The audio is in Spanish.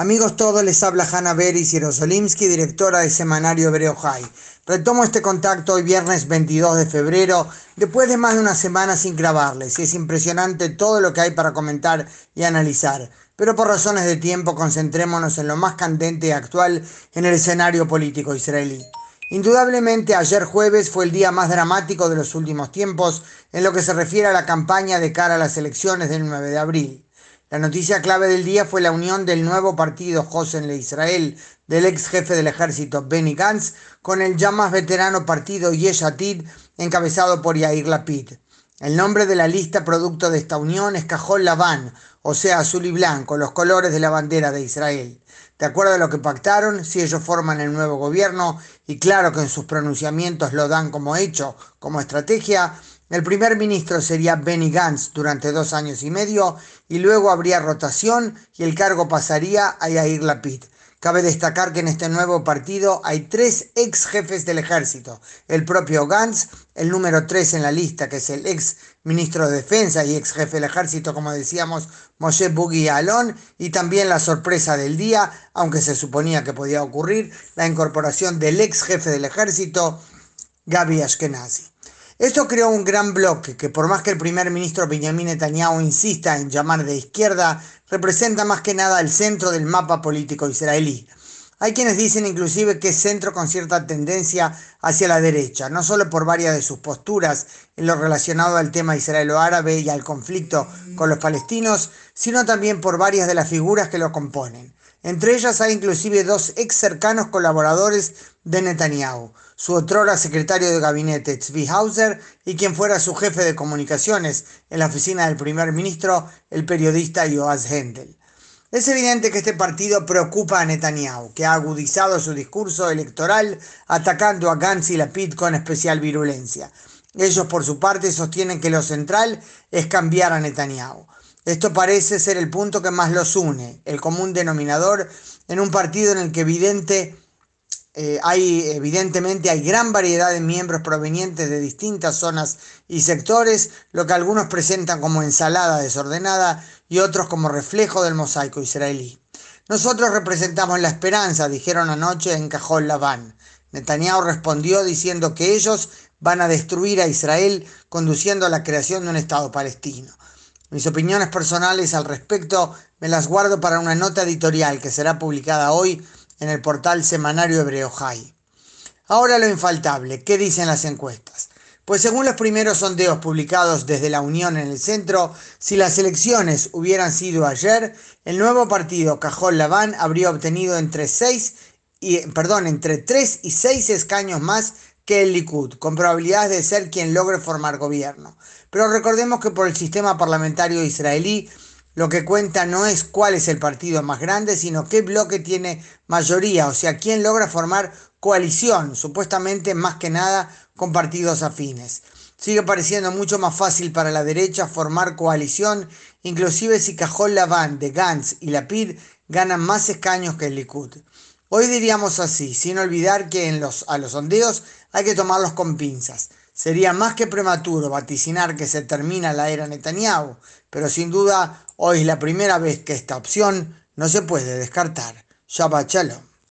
Amigos todos, les habla Hanna Beris Yerosolimsky, directora de Semanario Hebreo High. Retomo este contacto hoy viernes 22 de febrero, después de más de una semana sin grabarles, es impresionante todo lo que hay para comentar y analizar. Pero por razones de tiempo, concentrémonos en lo más candente y actual en el escenario político israelí. Indudablemente ayer jueves fue el día más dramático de los últimos tiempos en lo que se refiere a la campaña de cara a las elecciones del 9 de abril. La noticia clave del día fue la unión del nuevo partido Josen Israel del ex jefe del ejército Benny Gantz con el ya más veterano partido Yesh Atid encabezado por Yair Lapid. El nombre de la lista producto de esta unión es Cajol Laván, o sea, azul y blanco, los colores de la bandera de Israel. De acuerdo a lo que pactaron, si ellos forman el nuevo gobierno, y claro que en sus pronunciamientos lo dan como hecho, como estrategia, el primer ministro sería Benny Gantz durante dos años y medio y luego habría rotación y el cargo pasaría a Yair Lapid. Cabe destacar que en este nuevo partido hay tres ex jefes del ejército. El propio Gantz, el número tres en la lista, que es el ex ministro de Defensa y ex jefe del ejército, como decíamos, Moshe Bugui Alon, y también la sorpresa del día, aunque se suponía que podía ocurrir, la incorporación del ex jefe del ejército, Gaby Ashkenazi. Esto creó un gran bloque que por más que el primer ministro Benjamin Netanyahu insista en llamar de izquierda, representa más que nada el centro del mapa político israelí. Hay quienes dicen inclusive que es centro con cierta tendencia hacia la derecha, no solo por varias de sus posturas en lo relacionado al tema israelo-árabe y al conflicto con los palestinos, sino también por varias de las figuras que lo componen. Entre ellas hay inclusive dos ex cercanos colaboradores de Netanyahu, su otrora secretario de gabinete Tzvi Hauser y quien fuera su jefe de comunicaciones en la oficina del primer ministro, el periodista Yoaz Hendel. Es evidente que este partido preocupa a Netanyahu, que ha agudizado su discurso electoral atacando a Gantz y Lapid con especial virulencia. Ellos por su parte sostienen que lo central es cambiar a Netanyahu. Esto parece ser el punto que más los une, el común denominador en un partido en el que evidente, eh, hay, evidentemente hay gran variedad de miembros provenientes de distintas zonas y sectores, lo que algunos presentan como ensalada desordenada y otros como reflejo del mosaico israelí. Nosotros representamos la esperanza, dijeron anoche en Cajón Laván. Netanyahu respondió diciendo que ellos van a destruir a Israel conduciendo a la creación de un Estado palestino. Mis opiniones personales al respecto me las guardo para una nota editorial que será publicada hoy en el portal semanario Hebreo High. Ahora lo infaltable, ¿qué dicen las encuestas? Pues según los primeros sondeos publicados desde la Unión en el centro, si las elecciones hubieran sido ayer, el nuevo partido Cajol Laván habría obtenido entre 6 y, perdón, entre 3 y 6 escaños más que el Likud, con probabilidades de ser quien logre formar gobierno. Pero recordemos que por el sistema parlamentario israelí, lo que cuenta no es cuál es el partido más grande, sino qué bloque tiene mayoría, o sea, quién logra formar coalición, supuestamente más que nada con partidos afines. Sigue pareciendo mucho más fácil para la derecha formar coalición, inclusive si Cajol Laván de Gantz y Lapid ganan más escaños que el Likud. Hoy diríamos así, sin olvidar que a los sondeos hay que tomarlos con pinzas. Sería más que prematuro vaticinar que se termina la era Netanyahu, pero sin duda hoy es la primera vez que esta opción no se puede descartar. Shabbat Shalom.